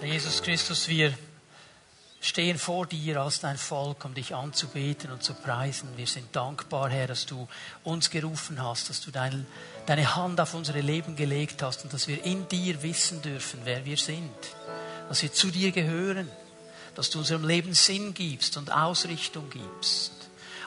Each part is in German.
Herr Jesus Christus, wir stehen vor dir als dein Volk, um dich anzubeten und zu preisen. Wir sind dankbar, Herr, dass du uns gerufen hast, dass du dein, deine Hand auf unsere Leben gelegt hast und dass wir in dir wissen dürfen, wer wir sind, dass wir zu dir gehören, dass du unserem Leben Sinn gibst und Ausrichtung gibst.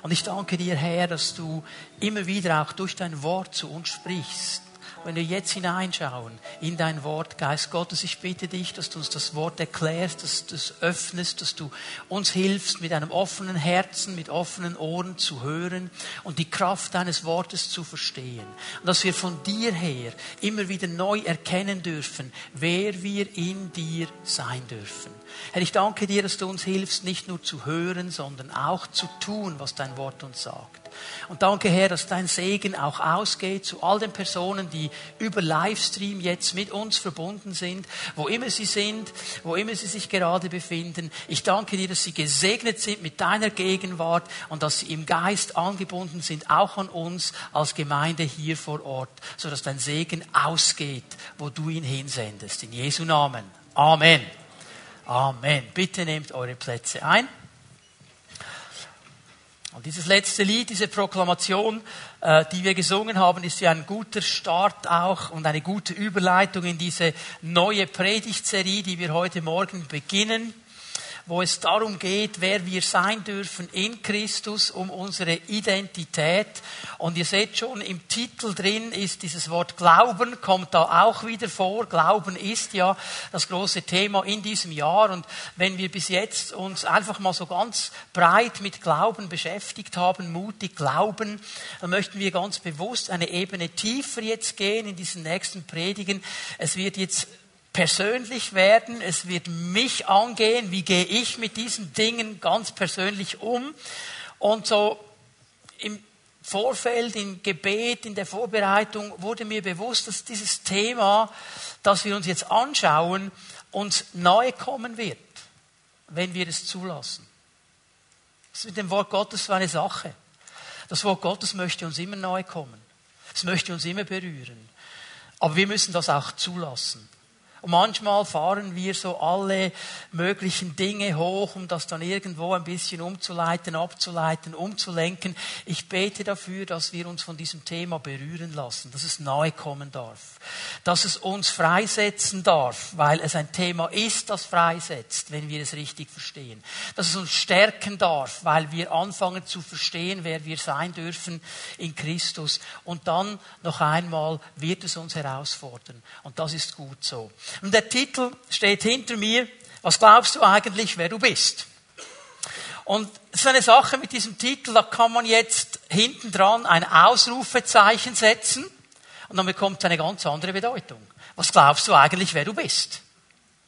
Und ich danke dir, Herr, dass du immer wieder auch durch dein Wort zu uns sprichst wenn wir jetzt hineinschauen in dein Wort, Geist Gottes, ich bitte dich, dass du uns das Wort erklärst, dass du es öffnest, dass du uns hilfst, mit einem offenen Herzen, mit offenen Ohren zu hören und die Kraft deines Wortes zu verstehen. Und dass wir von dir her immer wieder neu erkennen dürfen, wer wir in dir sein dürfen. Herr, ich danke dir, dass du uns hilfst, nicht nur zu hören, sondern auch zu tun, was dein Wort uns sagt. Und danke, Herr, dass dein Segen auch ausgeht zu all den Personen, die über Livestream jetzt mit uns verbunden sind, wo immer sie sind, wo immer sie sich gerade befinden. Ich danke dir, dass sie gesegnet sind mit deiner Gegenwart und dass sie im Geist angebunden sind, auch an uns als Gemeinde hier vor Ort, sodass dein Segen ausgeht, wo du ihn hinsendest. In Jesu Namen. Amen. Amen. Bitte nehmt eure Plätze ein. Und dieses letzte Lied, diese Proklamation, äh, die wir gesungen haben, ist ja ein guter Start auch und eine gute Überleitung in diese neue Predigtserie, die wir heute Morgen beginnen wo es darum geht, wer wir sein dürfen in Christus, um unsere Identität. Und ihr seht schon, im Titel drin ist dieses Wort Glauben, kommt da auch wieder vor. Glauben ist ja das große Thema in diesem Jahr. Und wenn wir bis jetzt uns einfach mal so ganz breit mit Glauben beschäftigt haben, mutig glauben, dann möchten wir ganz bewusst eine Ebene tiefer jetzt gehen in diesen nächsten Predigen. Es wird jetzt persönlich werden, es wird mich angehen, wie gehe ich mit diesen Dingen ganz persönlich um. Und so im Vorfeld, im Gebet, in der Vorbereitung wurde mir bewusst, dass dieses Thema, das wir uns jetzt anschauen, uns nahe kommen wird, wenn wir es zulassen. Das ist mit dem Wort Gottes so eine Sache. Das Wort Gottes möchte uns immer nahe kommen. Es möchte uns immer berühren. Aber wir müssen das auch zulassen. Und manchmal fahren wir so alle möglichen Dinge hoch, um das dann irgendwo ein bisschen umzuleiten, abzuleiten, umzulenken. Ich bete dafür, dass wir uns von diesem Thema berühren lassen, dass es nahe kommen darf, dass es uns freisetzen darf, weil es ein Thema ist, das freisetzt, wenn wir es richtig verstehen, dass es uns stärken darf, weil wir anfangen zu verstehen, wer wir sein dürfen in Christus. Und dann noch einmal wird es uns herausfordern. Und das ist gut so. Und der Titel steht hinter mir, was glaubst du eigentlich, wer du bist? Und so eine Sache mit diesem Titel, da kann man jetzt hinten dran ein Ausrufezeichen setzen und dann bekommt es eine ganz andere Bedeutung. Was glaubst du eigentlich, wer du bist?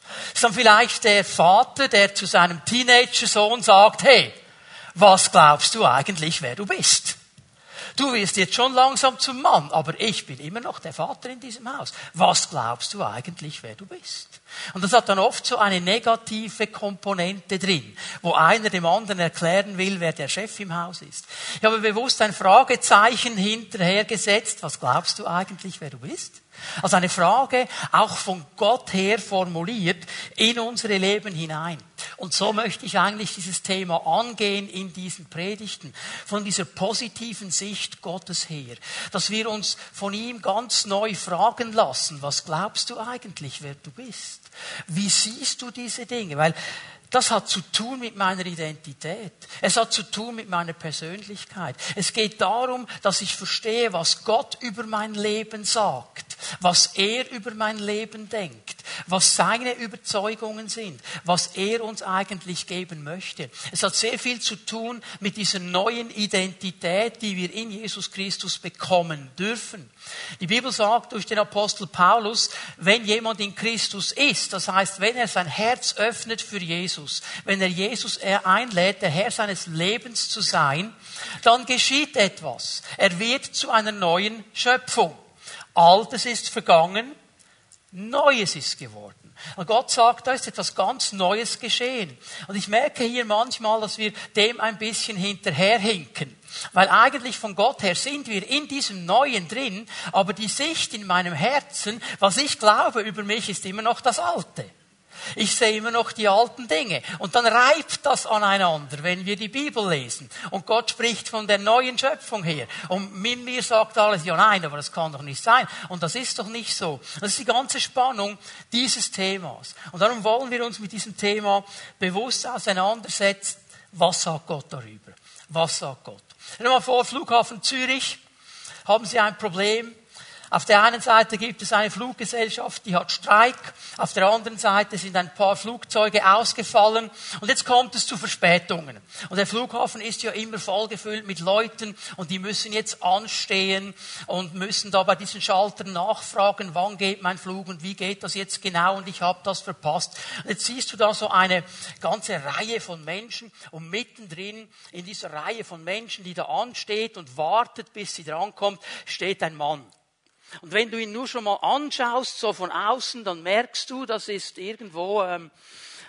Das ist dann vielleicht der Vater, der zu seinem Teenager-Sohn sagt, hey, was glaubst du eigentlich, wer du bist? Du wirst jetzt schon langsam zum Mann, aber ich bin immer noch der Vater in diesem Haus. Was glaubst du eigentlich, wer du bist? Und das hat dann oft so eine negative Komponente drin, wo einer dem anderen erklären will, wer der Chef im Haus ist. Ich habe bewusst ein Fragezeichen hinterhergesetzt. Was glaubst du eigentlich, wer du bist? Also eine Frage, auch von Gott her formuliert, in unsere Leben hinein. Und so möchte ich eigentlich dieses Thema angehen in diesen Predigten, von dieser positiven Sicht Gottes her, dass wir uns von ihm ganz neu fragen lassen, was glaubst du eigentlich, wer du bist? Wie siehst du diese Dinge? Weil das hat zu tun mit meiner Identität. Es hat zu tun mit meiner Persönlichkeit. Es geht darum, dass ich verstehe, was Gott über mein Leben sagt, was er über mein Leben denkt, was seine Überzeugungen sind, was er uns eigentlich geben möchte. Es hat sehr viel zu tun mit dieser neuen Identität, die wir in Jesus Christus bekommen dürfen. Die Bibel sagt durch den Apostel Paulus, wenn jemand in Christus ist, das heißt, wenn er sein Herz öffnet für Jesus, wenn er Jesus einlädt, der Herr seines Lebens zu sein, dann geschieht etwas. Er wird zu einer neuen Schöpfung. Altes ist vergangen, Neues ist geworden. Und Gott sagt, da ist etwas ganz Neues geschehen. Und ich merke hier manchmal, dass wir dem ein bisschen hinterherhinken. Weil eigentlich von Gott her sind wir in diesem Neuen drin, aber die Sicht in meinem Herzen, was ich glaube über mich, ist immer noch das Alte. Ich sehe immer noch die alten Dinge. Und dann reibt das aneinander, wenn wir die Bibel lesen. Und Gott spricht von der neuen Schöpfung her. Und mit mir sagt alles, ja nein, aber das kann doch nicht sein. Und das ist doch nicht so. Das ist die ganze Spannung dieses Themas. Und darum wollen wir uns mit diesem Thema bewusst auseinandersetzen. Was sagt Gott darüber? Was sagt Gott? Stell dir mal vor, Flughafen Zürich, haben Sie ein Problem, auf der einen Seite gibt es eine Fluggesellschaft, die hat Streik. Auf der anderen Seite sind ein paar Flugzeuge ausgefallen. Und jetzt kommt es zu Verspätungen. Und der Flughafen ist ja immer vollgefüllt mit Leuten und die müssen jetzt anstehen und müssen da bei diesen Schaltern nachfragen, wann geht mein Flug und wie geht das jetzt genau und ich habe das verpasst. Und jetzt siehst du da so eine ganze Reihe von Menschen und mittendrin in dieser Reihe von Menschen, die da ansteht und wartet, bis sie drankommt, steht ein Mann. Und wenn du ihn nur schon mal anschaust, so von außen, dann merkst du, das ist irgendwo ähm,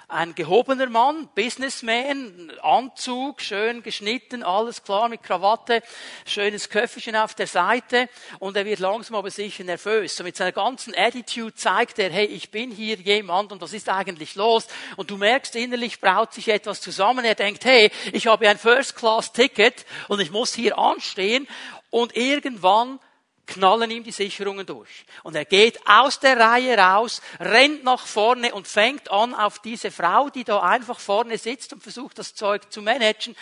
ein gehobener Mann, Businessman, Anzug, schön geschnitten, alles klar mit Krawatte, schönes Köfferchen auf der Seite und er wird langsam aber sicher nervös. So mit seiner ganzen Attitude zeigt er, hey, ich bin hier jemand und was ist eigentlich los? Und du merkst innerlich braut sich etwas zusammen. Er denkt, hey, ich habe ein First-Class-Ticket und ich muss hier anstehen und irgendwann knallen ihm die Sicherungen durch. Und er geht aus der Reihe raus, rennt nach vorne und fängt an, auf diese Frau, die da einfach vorne sitzt und versucht, das Zeug zu managen,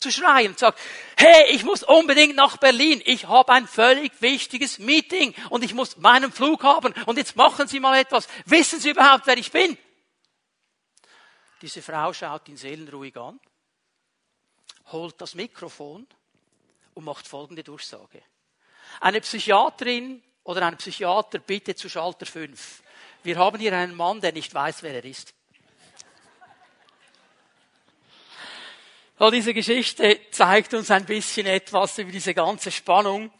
zu schreien und sagt, hey, ich muss unbedingt nach Berlin. Ich habe ein völlig wichtiges Meeting und ich muss meinen Flug haben und jetzt machen Sie mal etwas. Wissen Sie überhaupt, wer ich bin? Diese Frau schaut ihn seelenruhig an, holt das Mikrofon und macht folgende Durchsage. Eine Psychiaterin oder ein Psychiater bitte zu Schalter 5. Wir haben hier einen Mann, der nicht weiß, wer er ist. Und diese Geschichte zeigt uns ein bisschen etwas über diese ganze Spannung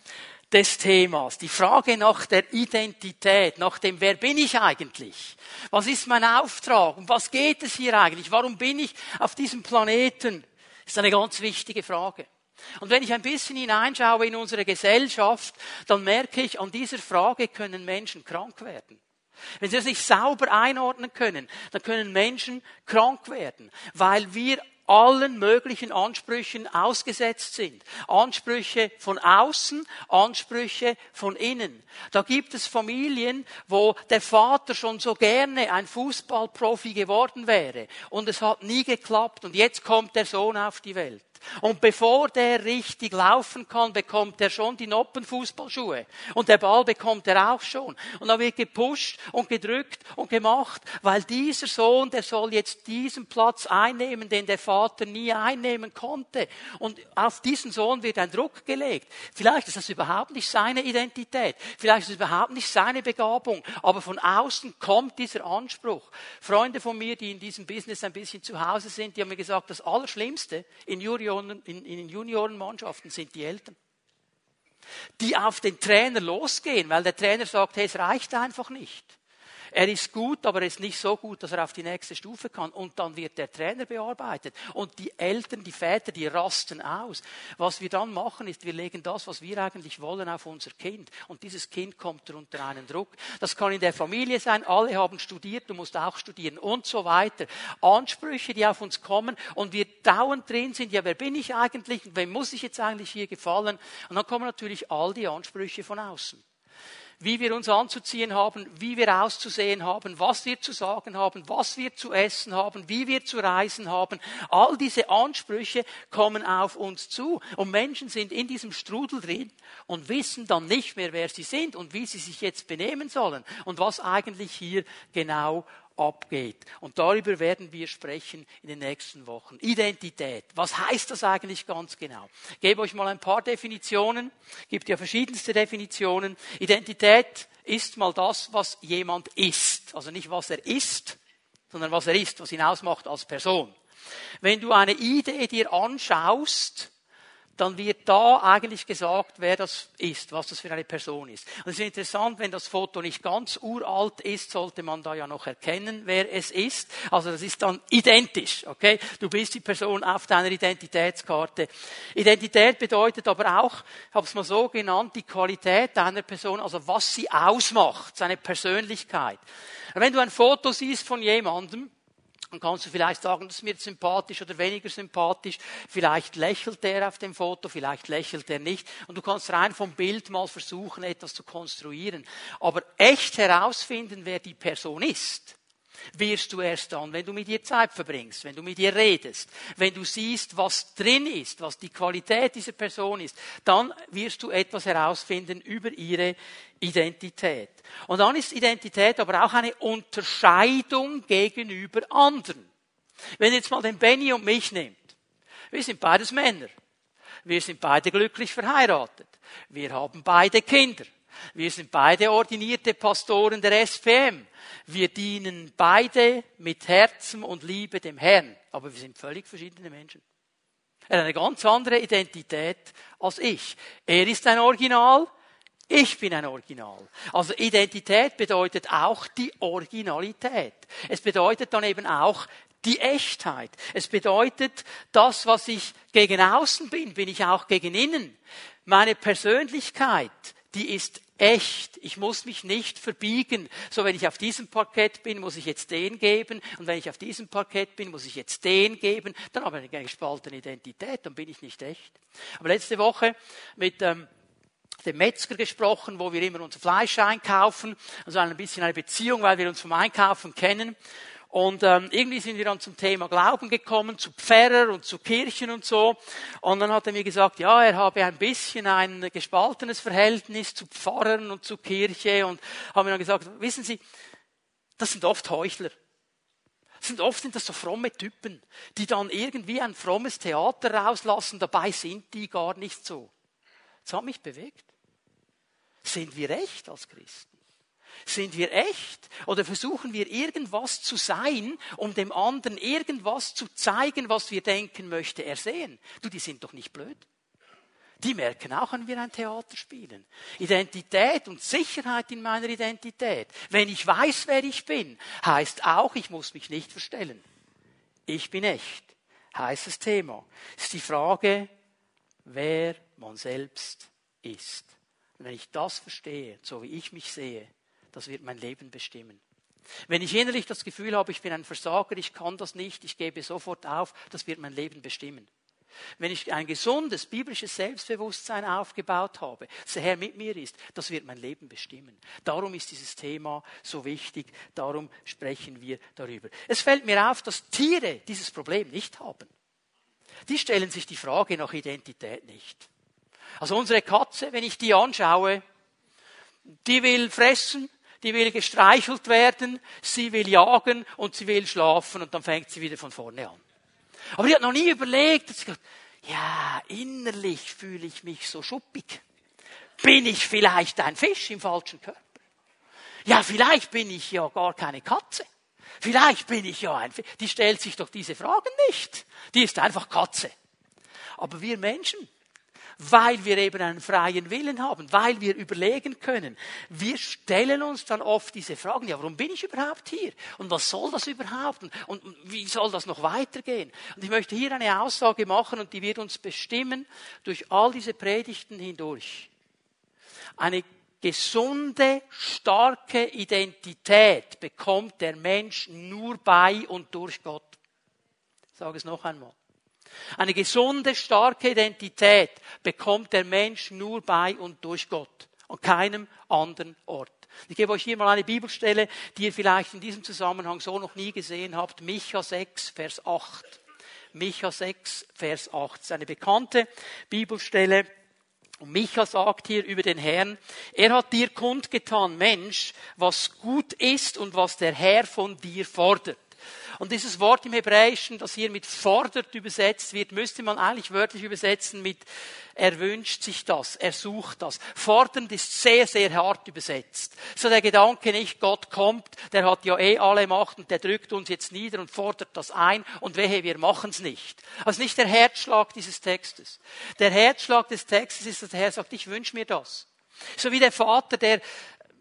des Themas. Die Frage nach der Identität, nach dem, wer bin ich eigentlich? Was ist mein Auftrag? Um was geht es hier eigentlich? Warum bin ich auf diesem Planeten? ist eine ganz wichtige Frage. Und wenn ich ein bisschen hineinschaue in unsere Gesellschaft, dann merke ich, an dieser Frage können Menschen krank werden. Wenn sie das nicht sauber einordnen können, dann können Menschen krank werden, weil wir allen möglichen Ansprüchen ausgesetzt sind. Ansprüche von außen, Ansprüche von innen. Da gibt es Familien, wo der Vater schon so gerne ein Fußballprofi geworden wäre und es hat nie geklappt und jetzt kommt der Sohn auf die Welt. Und bevor der richtig laufen kann, bekommt er schon die Noppenfußballschuhe. Und der Ball bekommt er auch schon. Und da wird gepusht und gedrückt und gemacht, weil dieser Sohn, der soll jetzt diesen Platz einnehmen, den der Vater nie einnehmen konnte. Und auf diesen Sohn wird ein Druck gelegt. Vielleicht ist das überhaupt nicht seine Identität. Vielleicht ist es überhaupt nicht seine Begabung. Aber von außen kommt dieser Anspruch. Freunde von mir, die in diesem Business ein bisschen zu Hause sind, die haben mir gesagt, das Allerschlimmste in Jurior Junioren, in, in den Juniorenmannschaften sind die Eltern. Die auf den Trainer losgehen, weil der Trainer sagt, hey, es reicht einfach nicht. Er ist gut, aber er ist nicht so gut, dass er auf die nächste Stufe kann. Und dann wird der Trainer bearbeitet. Und die Eltern, die Väter, die rasten aus. Was wir dann machen, ist, wir legen das, was wir eigentlich wollen, auf unser Kind. Und dieses Kind kommt unter einen Druck. Das kann in der Familie sein. Alle haben studiert, du musst auch studieren und so weiter. Ansprüche, die auf uns kommen und wir dauernd drin sind. Ja, wer bin ich eigentlich? Wem muss ich jetzt eigentlich hier gefallen? Und dann kommen natürlich all die Ansprüche von außen wie wir uns anzuziehen haben, wie wir auszusehen haben, was wir zu sagen haben, was wir zu essen haben, wie wir zu reisen haben. All diese Ansprüche kommen auf uns zu. Und Menschen sind in diesem Strudel drin und wissen dann nicht mehr, wer sie sind und wie sie sich jetzt benehmen sollen und was eigentlich hier genau abgeht. Und darüber werden wir sprechen in den nächsten Wochen. Identität. Was heißt das eigentlich ganz genau? Ich gebe euch mal ein paar Definitionen. Es gibt ja verschiedenste Definitionen. Identität ist mal das, was jemand ist. Also nicht was er ist, sondern was er ist, was ihn ausmacht als Person. Wenn du eine Idee dir anschaust, dann wird da eigentlich gesagt, wer das ist, was das für eine Person ist. Und es ist interessant, wenn das Foto nicht ganz uralt ist, sollte man da ja noch erkennen, wer es ist. Also das ist dann identisch, okay? Du bist die Person auf deiner Identitätskarte. Identität bedeutet aber auch, ich habe es mal so genannt, die Qualität deiner Person, also was sie ausmacht, seine Persönlichkeit. Wenn du ein Foto siehst von jemandem, dann kannst du vielleicht sagen, das ist mir sympathisch oder weniger sympathisch. Vielleicht lächelt er auf dem Foto, vielleicht lächelt er nicht. Und du kannst rein vom Bild mal versuchen, etwas zu konstruieren. Aber echt herausfinden, wer die Person ist, wirst du erst dann, wenn du mit ihr Zeit verbringst, wenn du mit ihr redest, wenn du siehst, was drin ist, was die Qualität dieser Person ist, dann wirst du etwas herausfinden über ihre Identität. Und dann ist Identität aber auch eine Unterscheidung gegenüber anderen. Wenn ihr jetzt mal den Benny und mich nehmt, wir sind beides Männer. Wir sind beide glücklich verheiratet. Wir haben beide Kinder. Wir sind beide ordinierte Pastoren der SPM. Wir dienen beide mit Herzen und Liebe dem Herrn. Aber wir sind völlig verschiedene Menschen. Er hat eine ganz andere Identität als ich. Er ist ein Original, ich bin ein Original. Also Identität bedeutet auch die Originalität. Es bedeutet dann eben auch die Echtheit. Es bedeutet, das, was ich gegen außen bin, bin ich auch gegen innen. Meine Persönlichkeit, die ist echt. Ich muss mich nicht verbiegen. So, wenn ich auf diesem Parkett bin, muss ich jetzt den geben. Und wenn ich auf diesem Parkett bin, muss ich jetzt den geben. Dann habe ich eine gespaltene Identität. Dann bin ich nicht echt. Aber letzte Woche mit ähm, dem Metzger gesprochen, wo wir immer unser Fleisch einkaufen. Also ein bisschen eine Beziehung, weil wir uns vom Einkaufen kennen. Und ähm, irgendwie sind wir dann zum Thema Glauben gekommen, zu Pfarrer und zu Kirchen und so. Und dann hat er mir gesagt, ja, er habe ein bisschen ein gespaltenes Verhältnis zu Pfarrern und zu Kirche. Und haben mir dann gesagt, wissen Sie, das sind oft Heuchler. Sind oft sind das so fromme Typen, die dann irgendwie ein frommes Theater rauslassen, dabei sind die gar nicht so. Das hat mich bewegt. Sind wir echt als Christen? Sind wir echt? Oder versuchen wir irgendwas zu sein, um dem anderen irgendwas zu zeigen, was wir denken, möchte er sehen? Du, die sind doch nicht blöd. Die merken auch, wenn wir ein Theater spielen. Identität und Sicherheit in meiner Identität. Wenn ich weiß, wer ich bin, heißt auch, ich muss mich nicht verstellen. Ich bin echt. Heißes Thema. Ist die Frage, wer man selbst ist. Und wenn ich das verstehe, so wie ich mich sehe, das wird mein Leben bestimmen. Wenn ich innerlich das Gefühl habe, ich bin ein Versager, ich kann das nicht, ich gebe sofort auf, das wird mein Leben bestimmen. Wenn ich ein gesundes biblisches Selbstbewusstsein aufgebaut habe, dass der Herr mit mir ist, das wird mein Leben bestimmen. Darum ist dieses Thema so wichtig, darum sprechen wir darüber. Es fällt mir auf, dass Tiere dieses Problem nicht haben. Die stellen sich die Frage nach Identität nicht. Also unsere Katze, wenn ich die anschaue, die will fressen, die will gestreichelt werden, sie will jagen und sie will schlafen und dann fängt sie wieder von vorne an. Aber die hat noch nie überlegt, dass sie gesagt, ja, innerlich fühle ich mich so schuppig. Bin ich vielleicht ein Fisch im falschen Körper? Ja, vielleicht bin ich ja gar keine Katze. Vielleicht bin ich ja ein Fisch. Die stellt sich doch diese Fragen nicht. Die ist einfach Katze. Aber wir Menschen, weil wir eben einen freien Willen haben, weil wir überlegen können. Wir stellen uns dann oft diese Fragen, ja, warum bin ich überhaupt hier? Und was soll das überhaupt? Und, und wie soll das noch weitergehen? Und ich möchte hier eine Aussage machen und die wird uns bestimmen durch all diese Predigten hindurch. Eine gesunde, starke Identität bekommt der Mensch nur bei und durch Gott. Ich sage es noch einmal. Eine gesunde, starke Identität bekommt der Mensch nur bei und durch Gott, an keinem anderen Ort. Ich gebe euch hier mal eine Bibelstelle, die ihr vielleicht in diesem Zusammenhang so noch nie gesehen habt. Micha 6, Vers 8. Micha 6, Vers 8. Das ist eine bekannte Bibelstelle. Und Micha sagt hier über den Herrn, er hat dir kundgetan, Mensch, was gut ist und was der Herr von dir fordert. Und dieses Wort im Hebräischen, das hier mit fordert übersetzt wird, müsste man eigentlich wörtlich übersetzen mit er wünscht sich das, er sucht das. Fordernd ist sehr, sehr hart übersetzt. So der Gedanke nicht, Gott kommt, der hat ja eh alle Macht und der drückt uns jetzt nieder und fordert das ein und wehe, wir machen's nicht. Also nicht der Herzschlag dieses Textes. Der Herzschlag des Textes ist, dass der Herr sagt, ich wünsche mir das. So wie der Vater, der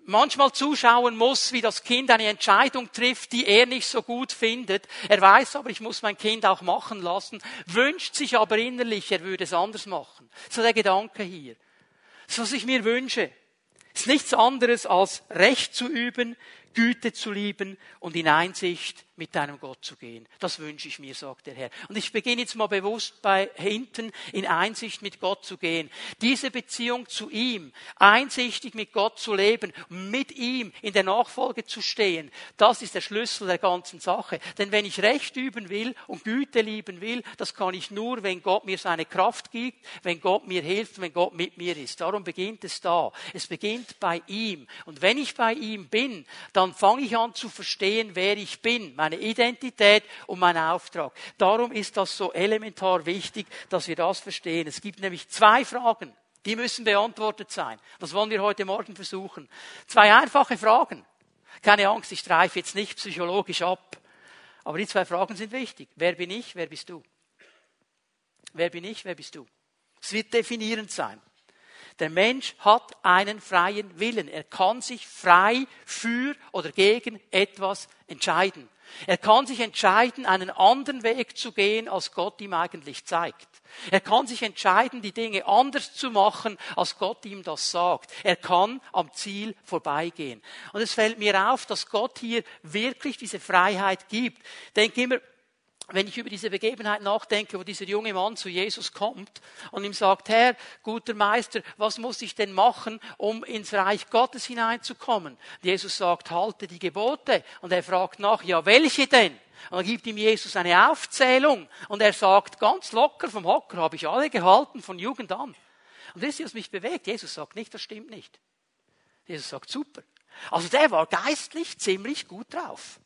manchmal zuschauen muss, wie das Kind eine Entscheidung trifft, die er nicht so gut findet. Er weiß aber, ich muss mein Kind auch machen lassen, wünscht sich aber innerlich, er würde es anders machen. So der Gedanke hier. So was ich mir wünsche, ist nichts anderes als Recht zu üben, Güte zu lieben und in Einsicht mit deinem Gott zu gehen. Das wünsche ich mir, sagt der Herr. Und ich beginne jetzt mal bewusst bei hinten in Einsicht mit Gott zu gehen. Diese Beziehung zu ihm, einsichtig mit Gott zu leben, mit ihm in der Nachfolge zu stehen, das ist der Schlüssel der ganzen Sache. Denn wenn ich Recht üben will und Güte lieben will, das kann ich nur, wenn Gott mir seine Kraft gibt, wenn Gott mir hilft, wenn Gott mit mir ist. Darum beginnt es da. Es beginnt bei ihm. Und wenn ich bei ihm bin, dann fange ich an zu verstehen, wer ich bin meine Identität und mein Auftrag. Darum ist das so elementar wichtig, dass wir das verstehen. Es gibt nämlich zwei Fragen, die müssen beantwortet sein. Das wollen wir heute Morgen versuchen. Zwei einfache Fragen. Keine Angst, ich streife jetzt nicht psychologisch ab. Aber die zwei Fragen sind wichtig. Wer bin ich? Wer bist du? Wer bin ich? Wer bist du? Es wird definierend sein. Der Mensch hat einen freien Willen. Er kann sich frei für oder gegen etwas entscheiden. Er kann sich entscheiden, einen anderen Weg zu gehen, als Gott ihm eigentlich zeigt. Er kann sich entscheiden, die Dinge anders zu machen, als Gott ihm das sagt. Er kann am Ziel vorbeigehen. Und es fällt mir auf, dass Gott hier wirklich diese Freiheit gibt. Denk immer, wenn ich über diese Begebenheit nachdenke, wo dieser junge Mann zu Jesus kommt und ihm sagt, Herr, guter Meister, was muss ich denn machen, um ins Reich Gottes hineinzukommen? Jesus sagt, halte die Gebote. Und er fragt nach, ja, welche denn? Und dann gibt ihm Jesus eine Aufzählung und er sagt ganz locker vom Hocker, habe ich alle gehalten von Jugend an. Und das ist, was mich bewegt. Jesus sagt nicht, das stimmt nicht. Jesus sagt, super. Also der war geistlich ziemlich gut drauf.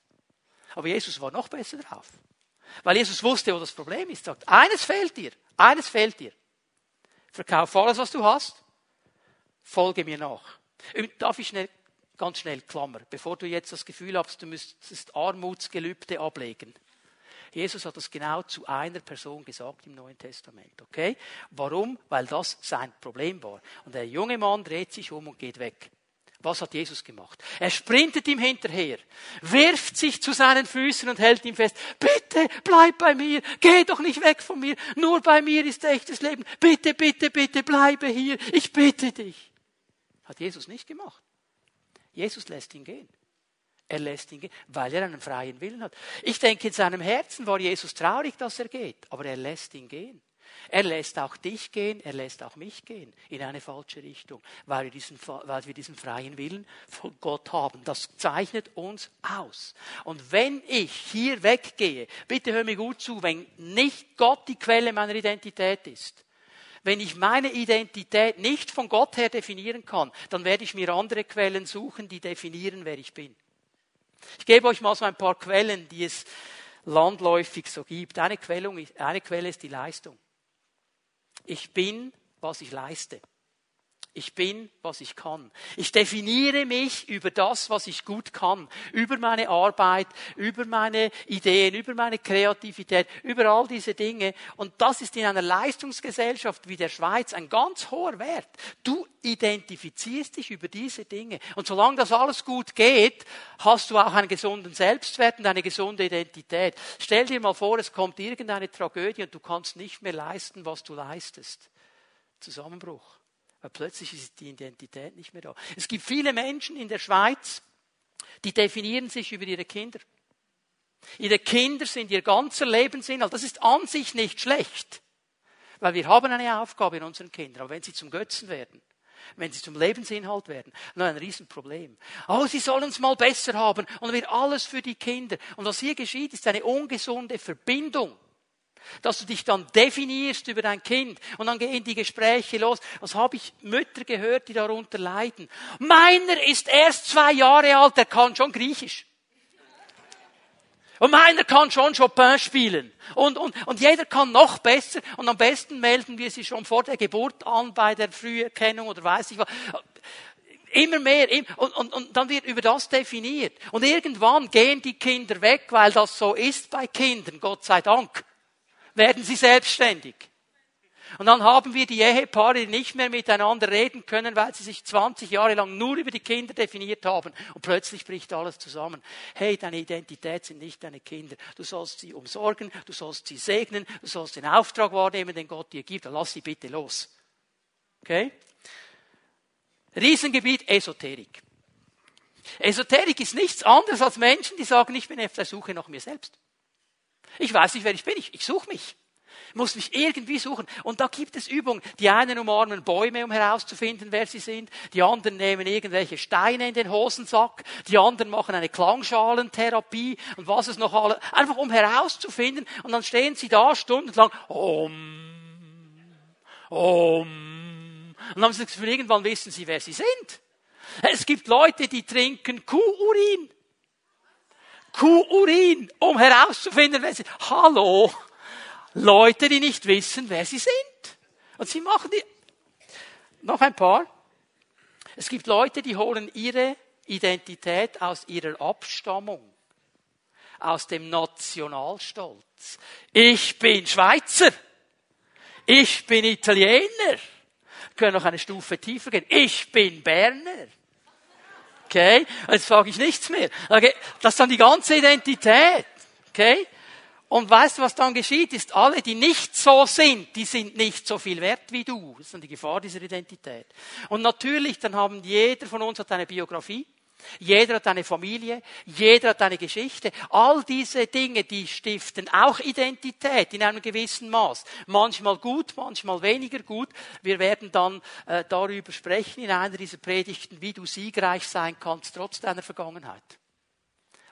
Aber Jesus war noch besser drauf. Weil Jesus wusste, wo das Problem ist. Sagt, eines fehlt dir, eines fehlt dir. Verkauf alles, was du hast, folge mir nach. Darf ich schnell, ganz schnell, Klammer, bevor du jetzt das Gefühl hast, du müsstest Armutsgelübde ablegen. Jesus hat das genau zu einer Person gesagt im Neuen Testament, okay? Warum? Weil das sein Problem war. Und der junge Mann dreht sich um und geht weg. Was hat Jesus gemacht? Er sprintet ihm hinterher, wirft sich zu seinen Füßen und hält ihm fest. Bitte bleib bei mir, geh doch nicht weg von mir. Nur bei mir ist echtes Leben. Bitte, bitte, bitte bleibe hier. Ich bitte dich. Hat Jesus nicht gemacht. Jesus lässt ihn gehen. Er lässt ihn gehen, weil er einen freien Willen hat. Ich denke, in seinem Herzen war Jesus traurig, dass er geht, aber er lässt ihn gehen. Er lässt auch dich gehen, er lässt auch mich gehen in eine falsche Richtung, weil wir diesen, weil wir diesen freien Willen von Gott haben. Das zeichnet uns aus. Und wenn ich hier weggehe, bitte hör mir gut zu, wenn nicht Gott die Quelle meiner Identität ist, wenn ich meine Identität nicht von Gott her definieren kann, dann werde ich mir andere Quellen suchen, die definieren, wer ich bin. Ich gebe euch mal so ein paar Quellen, die es landläufig so gibt. Eine, Quellung, eine Quelle ist die Leistung. Ich bin, was ich leiste. Ich bin, was ich kann. Ich definiere mich über das, was ich gut kann, über meine Arbeit, über meine Ideen, über meine Kreativität, über all diese Dinge. Und das ist in einer Leistungsgesellschaft wie der Schweiz ein ganz hoher Wert. Du identifizierst dich über diese Dinge. Und solange das alles gut geht, hast du auch einen gesunden Selbstwert und eine gesunde Identität. Stell dir mal vor, es kommt irgendeine Tragödie und du kannst nicht mehr leisten, was du leistest. Zusammenbruch. Weil plötzlich ist die Identität nicht mehr da. Es gibt viele Menschen in der Schweiz, die definieren sich über ihre Kinder. Ihre Kinder sind ihr ganzer Lebensinhalt. Das ist an sich nicht schlecht. Weil wir haben eine Aufgabe in unseren Kindern. Aber wenn sie zum Götzen werden, wenn sie zum Lebensinhalt werden, dann ein Riesenproblem. Oh, sie sollen es mal besser haben und wird alles für die Kinder. Und was hier geschieht, ist eine ungesunde Verbindung dass du dich dann definierst über dein Kind und dann gehen die Gespräche los. Was habe ich Mütter gehört, die darunter leiden? Meiner ist erst zwei Jahre alt, der kann schon Griechisch. Und meiner kann schon Chopin spielen. Und, und, und jeder kann noch besser. Und am besten melden wir sie schon vor der Geburt an bei der Früherkennung oder weiß ich was. Immer mehr. Und, und, und dann wird über das definiert. Und irgendwann gehen die Kinder weg, weil das so ist bei Kindern, Gott sei Dank. Werden sie selbstständig. Und dann haben wir die Ehepaare, die nicht mehr miteinander reden können, weil sie sich 20 Jahre lang nur über die Kinder definiert haben. Und plötzlich bricht alles zusammen. Hey, deine Identität sind nicht deine Kinder. Du sollst sie umsorgen, du sollst sie segnen, du sollst den Auftrag wahrnehmen, den Gott dir gibt. Dann lass sie bitte los. Okay? Riesengebiet Esoterik. Esoterik ist nichts anderes als Menschen, die sagen, ich bin auf der Suche nach mir selbst. Ich weiß nicht, wer ich bin. Ich, ich suche mich. Ich muss mich irgendwie suchen. Und da gibt es Übungen. Die einen umarmen Bäume, um herauszufinden, wer sie sind. Die anderen nehmen irgendwelche Steine in den Hosensack. Die anderen machen eine Klangschalentherapie und was es noch alle. Einfach um herauszufinden. Und dann stehen sie da stundenlang. Om, om. Und dann haben sie das Gefühl, irgendwann wissen sie, wer sie sind. Es gibt Leute, die trinken Kuhurin. Kuhurin, um herauszufinden, wer sie sind. Hallo. Leute, die nicht wissen, wer sie sind. Und sie machen die. Noch ein paar. Es gibt Leute, die holen ihre Identität aus ihrer Abstammung, aus dem Nationalstolz. Ich bin Schweizer. Ich bin Italiener können noch eine Stufe tiefer gehen. Ich bin Berner. Okay? Jetzt frage ich nichts mehr. Das ist dann die ganze Identität. Okay? Und weißt du, was dann geschieht? Ist alle, die nicht so sind, die sind nicht so viel wert wie du. Das ist dann die Gefahr dieser Identität. Und natürlich, dann haben jeder von uns hat eine Biografie. Jeder hat eine Familie, jeder hat eine Geschichte. All diese Dinge, die stiften auch Identität in einem gewissen Maß. Manchmal gut, manchmal weniger gut. Wir werden dann äh, darüber sprechen in einer dieser Predigten, wie du siegreich sein kannst, trotz deiner Vergangenheit.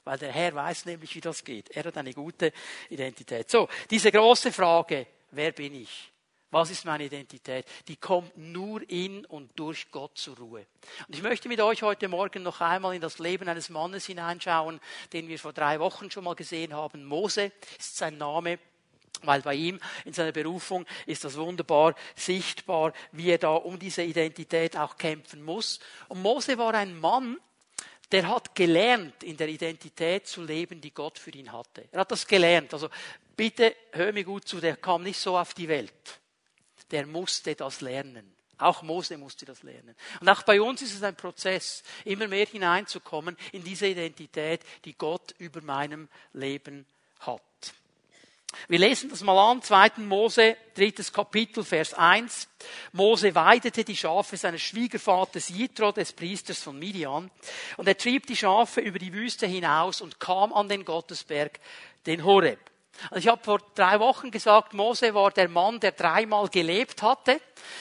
Weil der Herr weiß nämlich, wie das geht. Er hat eine gute Identität. So, diese große Frage, wer bin ich? Was ist meine Identität? Die kommt nur in und durch Gott zur Ruhe. Und ich möchte mit euch heute Morgen noch einmal in das Leben eines Mannes hineinschauen, den wir vor drei Wochen schon mal gesehen haben. Mose ist sein Name. Weil bei ihm in seiner Berufung ist das wunderbar sichtbar, wie er da um diese Identität auch kämpfen muss. Und Mose war ein Mann, der hat gelernt, in der Identität zu leben, die Gott für ihn hatte. Er hat das gelernt. Also bitte hör mir gut zu, der kam nicht so auf die Welt der musste das lernen. Auch Mose musste das lernen. Und auch bei uns ist es ein Prozess, immer mehr hineinzukommen in diese Identität, die Gott über meinem Leben hat. Wir lesen das mal an, 2. Mose, drittes Kapitel, Vers 1. Mose weidete die Schafe seines Schwiegervaters Jitro, des Priesters von Midian, und er trieb die Schafe über die Wüste hinaus und kam an den Gottesberg, den Horeb. Also ich habe vor drei Wochen gesagt, Mose war der Mann, der dreimal gelebt hatte.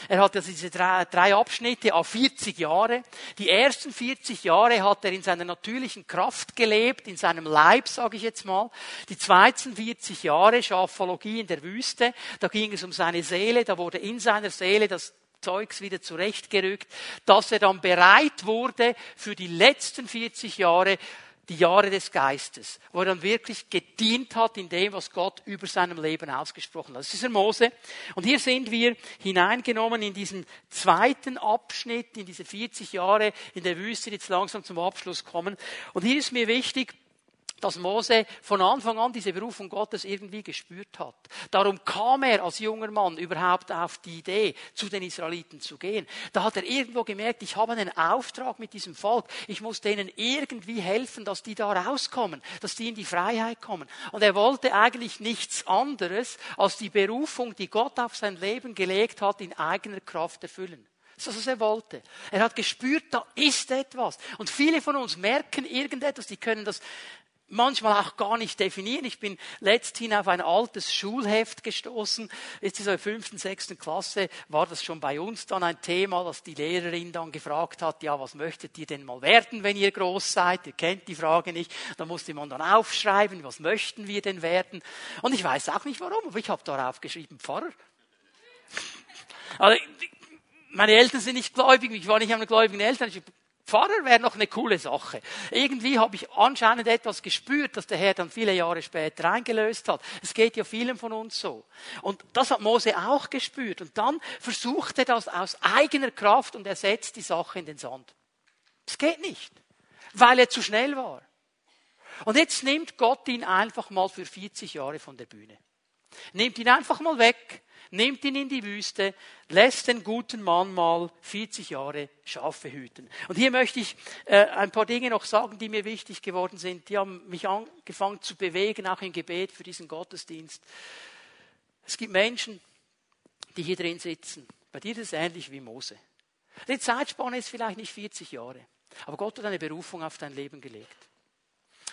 Er hatte also diese drei, drei Abschnitte auf 40 Jahre. Die ersten 40 Jahre hat er in seiner natürlichen Kraft gelebt, in seinem Leib, sage ich jetzt mal. Die zweiten 40 Jahre Schafologie in der Wüste, da ging es um seine Seele, da wurde in seiner Seele das Zeugs wieder zurechtgerückt, dass er dann bereit wurde für die letzten 40 Jahre die Jahre des Geistes, wo er dann wirklich gedient hat in dem, was Gott über seinem Leben ausgesprochen hat. Das ist dieser Mose. Und hier sind wir hineingenommen in diesen zweiten Abschnitt, in diese 40 Jahre in der Wüste, die jetzt langsam zum Abschluss kommen. Und hier ist mir wichtig, dass Mose von Anfang an diese Berufung Gottes irgendwie gespürt hat. Darum kam er als junger Mann überhaupt auf die Idee, zu den Israeliten zu gehen. Da hat er irgendwo gemerkt, ich habe einen Auftrag mit diesem Volk. Ich muss denen irgendwie helfen, dass die da rauskommen, dass die in die Freiheit kommen. Und er wollte eigentlich nichts anderes, als die Berufung, die Gott auf sein Leben gelegt hat, in eigener Kraft erfüllen. Das ist, was er wollte. Er hat gespürt, da ist etwas. Und viele von uns merken irgendetwas, die können das manchmal auch gar nicht definieren. Ich bin letzthin auf ein altes Schulheft gestoßen. Jetzt in der fünften, sechsten Klasse war das schon bei uns dann ein Thema, dass die Lehrerin dann gefragt hat, ja, was möchtet ihr denn mal werden, wenn ihr groß seid? Ihr kennt die Frage nicht. Da musste man dann aufschreiben, was möchten wir denn werden? Und ich weiß auch nicht warum, aber ich habe darauf geschrieben, Pfarrer. Also, meine Eltern sind nicht gläubig, ich war nicht an gläubigen Eltern. Ich Pfarrer wäre noch eine coole Sache. Irgendwie habe ich anscheinend etwas gespürt, das der Herr dann viele Jahre später eingelöst hat. Es geht ja vielen von uns so. Und das hat Mose auch gespürt. Und dann versucht er das aus eigener Kraft und er setzt die Sache in den Sand. Es geht nicht, weil er zu schnell war. Und jetzt nimmt Gott ihn einfach mal für 40 Jahre von der Bühne. Nimmt ihn einfach mal weg nimmt ihn in die Wüste, lässt den guten Mann mal 40 Jahre Schafe hüten. Und hier möchte ich äh, ein paar Dinge noch sagen, die mir wichtig geworden sind. Die haben mich angefangen zu bewegen, auch im Gebet für diesen Gottesdienst. Es gibt Menschen, die hier drin sitzen. Bei dir ist es ähnlich wie Mose. Die Zeitspanne ist vielleicht nicht 40 Jahre, aber Gott hat eine Berufung auf dein Leben gelegt.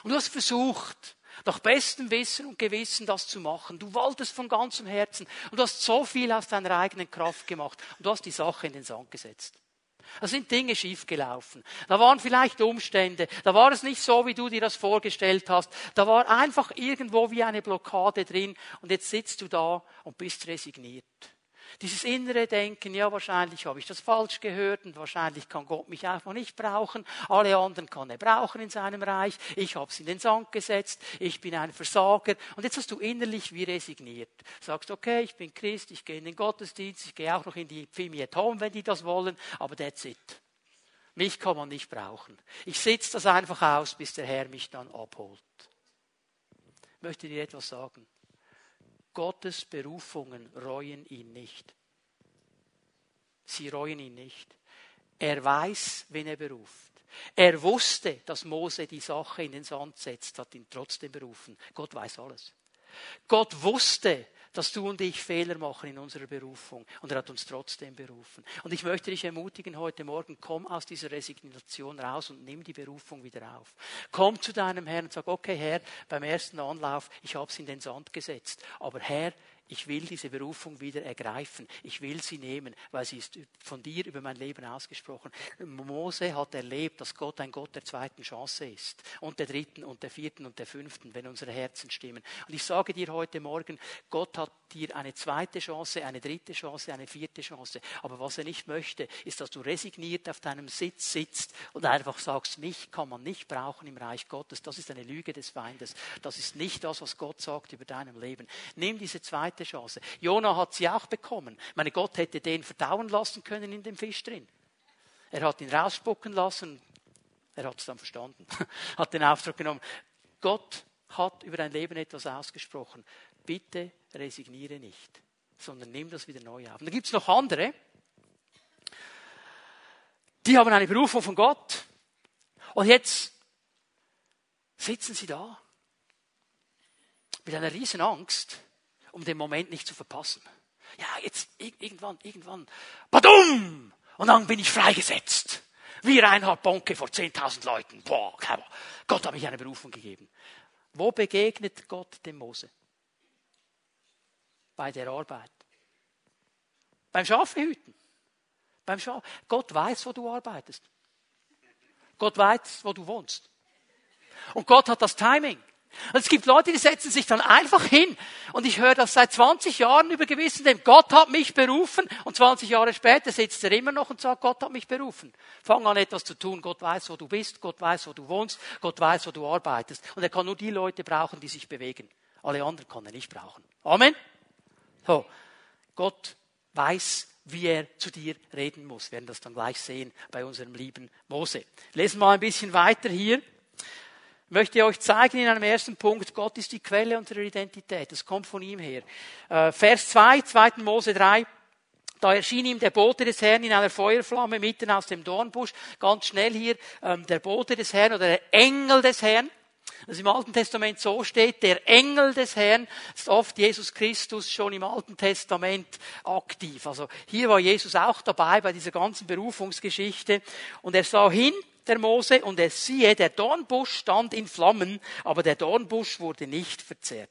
Und du hast versucht, nach bestem Wissen und Gewissen das zu machen. Du wolltest von ganzem Herzen und du hast so viel aus deiner eigenen Kraft gemacht und du hast die Sache in den Sand gesetzt. Da sind Dinge schiefgelaufen. Da waren vielleicht Umstände. Da war es nicht so, wie du dir das vorgestellt hast. Da war einfach irgendwo wie eine Blockade drin und jetzt sitzt du da und bist resigniert. Dieses innere Denken, ja, wahrscheinlich habe ich das falsch gehört und wahrscheinlich kann Gott mich einfach nicht brauchen. Alle anderen kann er brauchen in seinem Reich. Ich habe es in den Sand gesetzt. Ich bin ein Versager. Und jetzt hast du innerlich wie resigniert. Sagst, okay, ich bin Christ, ich gehe in den Gottesdienst, ich gehe auch noch in die Pfimi at Home, wenn die das wollen, aber that's it. Mich kann man nicht brauchen. Ich sitze das einfach aus, bis der Herr mich dann abholt. Ich möchte dir etwas sagen. Gottes Berufungen reuen ihn nicht. Sie reuen ihn nicht. Er weiß, wen er beruft. Er wusste, dass Mose die Sache in den Sand setzt, hat ihn trotzdem berufen. Gott weiß alles. Gott wusste, dass du und ich Fehler machen in unserer Berufung. Und er hat uns trotzdem berufen. Und ich möchte dich ermutigen heute Morgen, komm aus dieser Resignation raus und nimm die Berufung wieder auf. Komm zu deinem Herrn und sag, okay Herr, beim ersten Anlauf, ich habe es in den Sand gesetzt. Aber Herr, ich will diese Berufung wieder ergreifen. Ich will sie nehmen, weil sie ist von dir über mein Leben ausgesprochen. Mose hat erlebt, dass Gott ein Gott der zweiten Chance ist. Und der dritten und der vierten und der fünften, wenn unsere Herzen stimmen. Und ich sage dir heute Morgen, Gott hat dir eine zweite Chance, eine dritte Chance, eine vierte Chance. Aber was er nicht möchte, ist, dass du resigniert auf deinem Sitz sitzt und einfach sagst, mich kann man nicht brauchen im Reich Gottes. Das ist eine Lüge des Feindes. Das ist nicht das, was Gott sagt über deinem Leben. Nimm diese zweite zweite Chance. Jona hat sie auch bekommen. Meine Gott hätte den verdauen lassen können in dem Fisch drin. Er hat ihn rausspucken lassen. Er hat es dann verstanden. hat den Auftrag genommen. Gott hat über dein Leben etwas ausgesprochen. Bitte resigniere nicht, sondern nimm das wieder neu auf. Und da gibt es noch andere, die haben eine Berufung von Gott. Und jetzt sitzen sie da mit einer riesen Angst um den Moment nicht zu verpassen. Ja, jetzt irgendwann, irgendwann, badum! Und dann bin ich freigesetzt. Wie Reinhard Bonke vor 10.000 Leuten. Boah, Gott hat mich eine Berufung gegeben. Wo begegnet Gott dem Mose? Bei der Arbeit. Beim Schafehüten. Beim Schaf. Gott weiß, wo du arbeitest. Gott weiß, wo du wohnst. Und Gott hat das Timing. Und es gibt Leute, die setzen sich dann einfach hin. Und ich höre das seit 20 Jahren über gewissen dem Gott hat mich berufen. Und 20 Jahre später sitzt er immer noch und sagt, Gott hat mich berufen. Fang an etwas zu tun. Gott weiß, wo du bist. Gott weiß, wo du wohnst. Gott weiß, wo du arbeitest. Und er kann nur die Leute brauchen, die sich bewegen. Alle anderen kann er nicht brauchen. Amen. So. Gott weiß, wie er zu dir reden muss. Wir werden das dann gleich sehen bei unserem lieben Mose. Lesen wir mal ein bisschen weiter hier möchte euch zeigen in einem ersten Punkt, Gott ist die Quelle unserer Identität. Das kommt von ihm her. Äh, Vers 2, 2. Mose 3. Da erschien ihm der Bote des Herrn in einer Feuerflamme mitten aus dem Dornbusch. Ganz schnell hier ähm, der Bote des Herrn oder der Engel des Herrn. Das im Alten Testament so steht, der Engel des Herrn ist oft Jesus Christus schon im Alten Testament aktiv. Also hier war Jesus auch dabei bei dieser ganzen Berufungsgeschichte und er sah hin der Mose, und er siehe, der Dornbusch stand in Flammen, aber der Dornbusch wurde nicht verzehrt.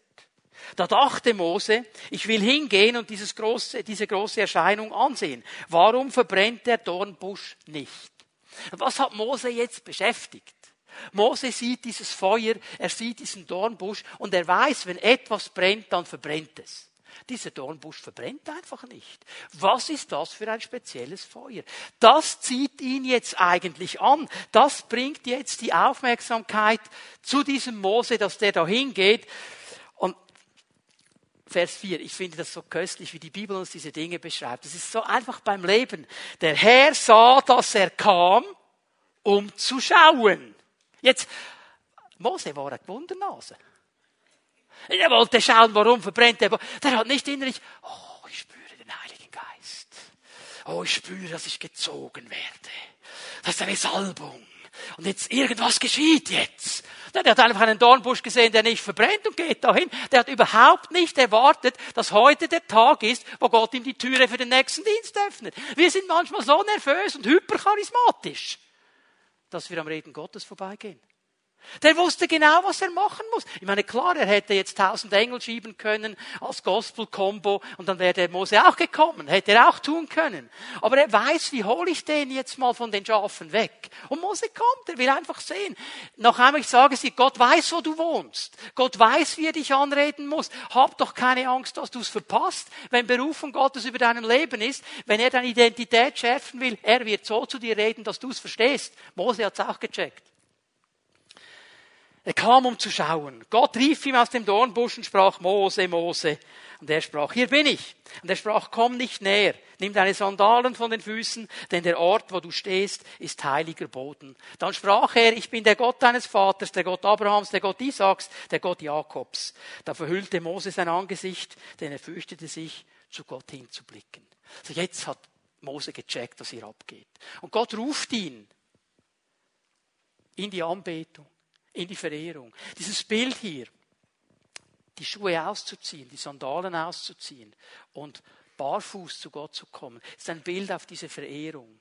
Da dachte Mose, ich will hingehen und dieses große, diese große Erscheinung ansehen. Warum verbrennt der Dornbusch nicht? Was hat Mose jetzt beschäftigt? Mose sieht dieses Feuer, er sieht diesen Dornbusch und er weiß, wenn etwas brennt, dann verbrennt es. Dieser Dornbusch verbrennt einfach nicht. Was ist das für ein spezielles Feuer? Das zieht ihn jetzt eigentlich an. Das bringt jetzt die Aufmerksamkeit zu diesem Mose, dass der da hingeht. Und Vers 4, ich finde das so köstlich, wie die Bibel uns diese Dinge beschreibt. Das ist so einfach beim Leben. Der Herr sah, dass er kam, um zu schauen. Jetzt, Mose war eine Wundernase. Er wollte schauen, warum verbrennt er. Der hat nicht innerlich, oh, ich spüre den Heiligen Geist. Oh, ich spüre, dass ich gezogen werde. Das ist eine Salbung. Und jetzt irgendwas geschieht jetzt. Der hat einfach einen Dornbusch gesehen, der nicht verbrennt und geht dahin. Der hat überhaupt nicht erwartet, dass heute der Tag ist, wo Gott ihm die Türe für den nächsten Dienst öffnet. Wir sind manchmal so nervös und hypercharismatisch, dass wir am Reden Gottes vorbeigehen. Der wusste genau, was er machen muss. Ich meine, klar, er hätte jetzt tausend Engel schieben können als Gospel-Kombo und dann wäre der Mose auch gekommen. Hätte er auch tun können. Aber er weiß, wie hole ich den jetzt mal von den Schafen weg? Und Mose kommt, er will einfach sehen. Noch einmal, ich sage sie, Gott weiß, wo du wohnst. Gott weiß, wie er dich anreden muss. Hab doch keine Angst, dass du es verpasst. Wenn Berufung Gottes über deinem Leben ist, wenn er deine Identität schärfen will, er wird so zu dir reden, dass du es verstehst. Mose hat es auch gecheckt. Er kam, um zu schauen. Gott rief ihm aus dem Dornbusch und sprach, Mose, Mose. Und er sprach, hier bin ich. Und er sprach, komm nicht näher. Nimm deine Sandalen von den Füßen, denn der Ort, wo du stehst, ist heiliger Boden. Dann sprach er, ich bin der Gott deines Vaters, der Gott Abrahams, der Gott Isaaks, der Gott Jakobs. Da verhüllte Mose sein Angesicht, denn er fürchtete sich, zu Gott hinzublicken. Also jetzt hat Mose gecheckt, was hier abgeht. Und Gott ruft ihn in die Anbetung in die Verehrung. Dieses Bild hier, die Schuhe auszuziehen, die Sandalen auszuziehen und barfuß zu Gott zu kommen, ist ein Bild auf diese Verehrung,